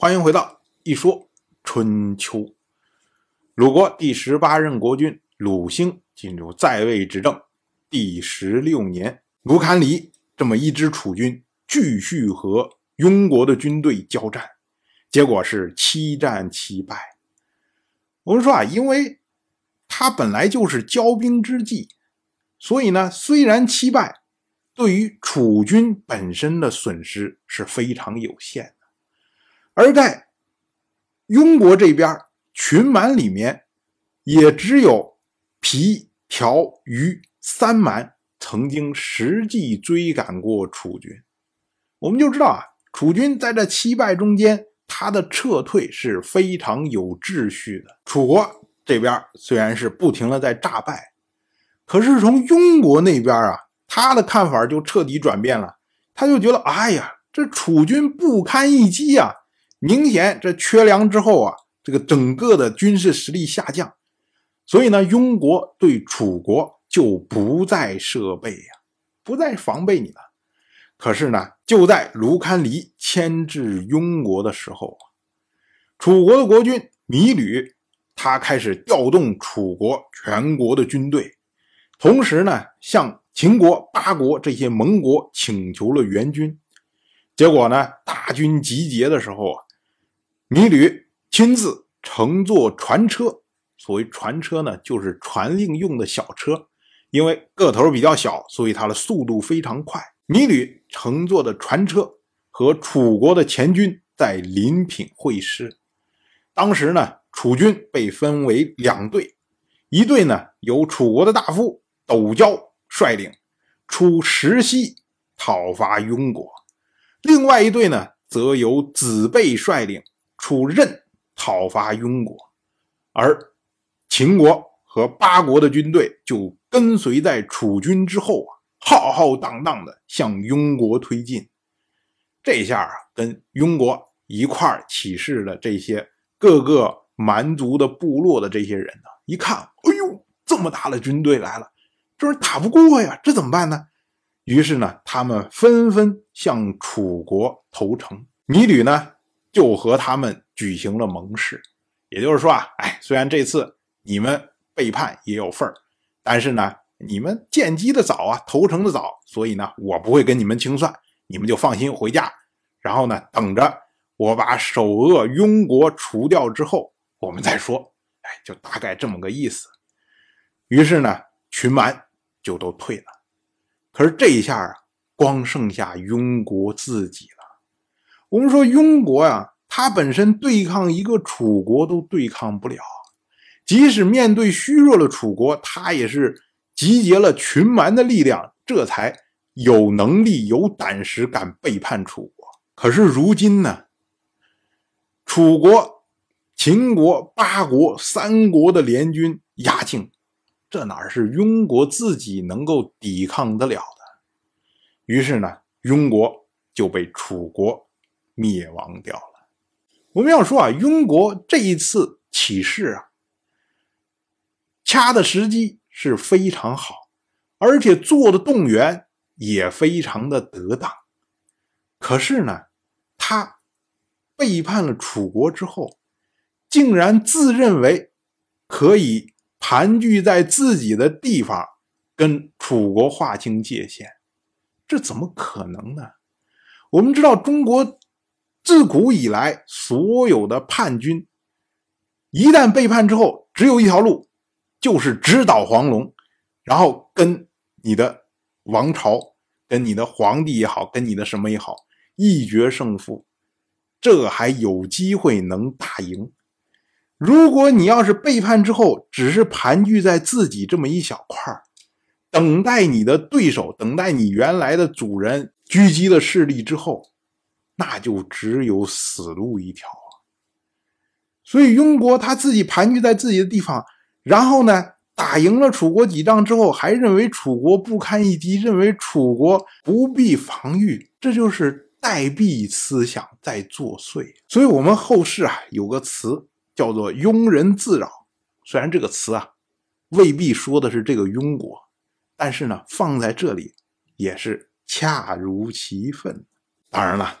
欢迎回到一说春秋。鲁国第十八任国君鲁兴进入在位执政第十六年，卢堪里这么一支楚军继续和庸国的军队交战，结果是七战七败。我们说啊，因为他本来就是骄兵之计，所以呢，虽然七败，对于楚军本身的损失是非常有限。而在庸国这边，群蛮里面也只有皮、条、鱼三蛮曾经实际追赶过楚军。我们就知道啊，楚军在这七败中间，他的撤退是非常有秩序的。楚国这边虽然是不停的在诈败，可是从庸国那边啊，他的看法就彻底转变了。他就觉得，哎呀，这楚军不堪一击啊！明显这缺粮之后啊，这个整个的军事实力下降，所以呢，庸国对楚国就不再设备呀，不再防备你了。可是呢，就在卢堪离牵制庸国的时候啊楚国的国君芈吕他开始调动楚国全国的军队，同时呢，向秦国、八国这些盟国请求了援军。结果呢，大军集结的时候啊。芈吕亲自乘坐船车，所谓船车呢，就是传令用的小车，因为个头比较小，所以它的速度非常快。芈吕乘坐的船车和楚国的前军在临品会师。当时呢，楚军被分为两队，一队呢由楚国的大夫斗椒率领，出石溪讨伐庸国；另外一队呢，则由子贝率领。出任讨伐庸国，而秦国和八国的军队就跟随在楚军之后啊，浩浩荡荡的向庸国推进。这下啊，跟庸国一块起事的这些各个蛮族的部落的这些人呢，一看，哎呦，这么大的军队来了，这是打不过呀，这怎么办呢？于是呢，他们纷纷向楚国投诚。米吕呢？就和他们举行了盟誓，也就是说啊，哎，虽然这次你们背叛也有份儿，但是呢，你们见机的早啊，投诚的早，所以呢，我不会跟你们清算，你们就放心回家，然后呢，等着我把首恶庸国除掉之后，我们再说，哎，就大概这么个意思。于是呢，群蛮就都退了，可是这一下啊，光剩下庸国自己了。我们说庸国呀，他本身对抗一个楚国都对抗不了，即使面对虚弱的楚国，他也是集结了群蛮的力量，这才有能力、有胆识敢背叛楚国。可是如今呢，楚国、秦国、八国三国的联军压境，这哪是庸国自己能够抵抗得了的？于是呢，庸国就被楚国。灭亡掉了。我们要说啊，庸国这一次起事啊，掐的时机是非常好，而且做的动员也非常的得当。可是呢，他背叛了楚国之后，竟然自认为可以盘踞在自己的地方，跟楚国划清界限，这怎么可能呢？我们知道中国。自古以来，所有的叛军一旦背叛之后，只有一条路，就是直捣黄龙，然后跟你的王朝、跟你的皇帝也好，跟你的什么也好，一决胜负，这还有机会能打赢。如果你要是背叛之后，只是盘踞在自己这么一小块等待你的对手，等待你原来的主人狙击了势力之后。那就只有死路一条啊！所以庸国他自己盘踞在自己的地方，然后呢，打赢了楚国几仗之后，还认为楚国不堪一击，认为楚国不必防御，这就是代币思想在作祟。所以，我们后世啊有个词叫做“庸人自扰”，虽然这个词啊未必说的是这个庸国，但是呢，放在这里也是恰如其分。当然了。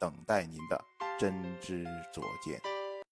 等待您的真知灼见。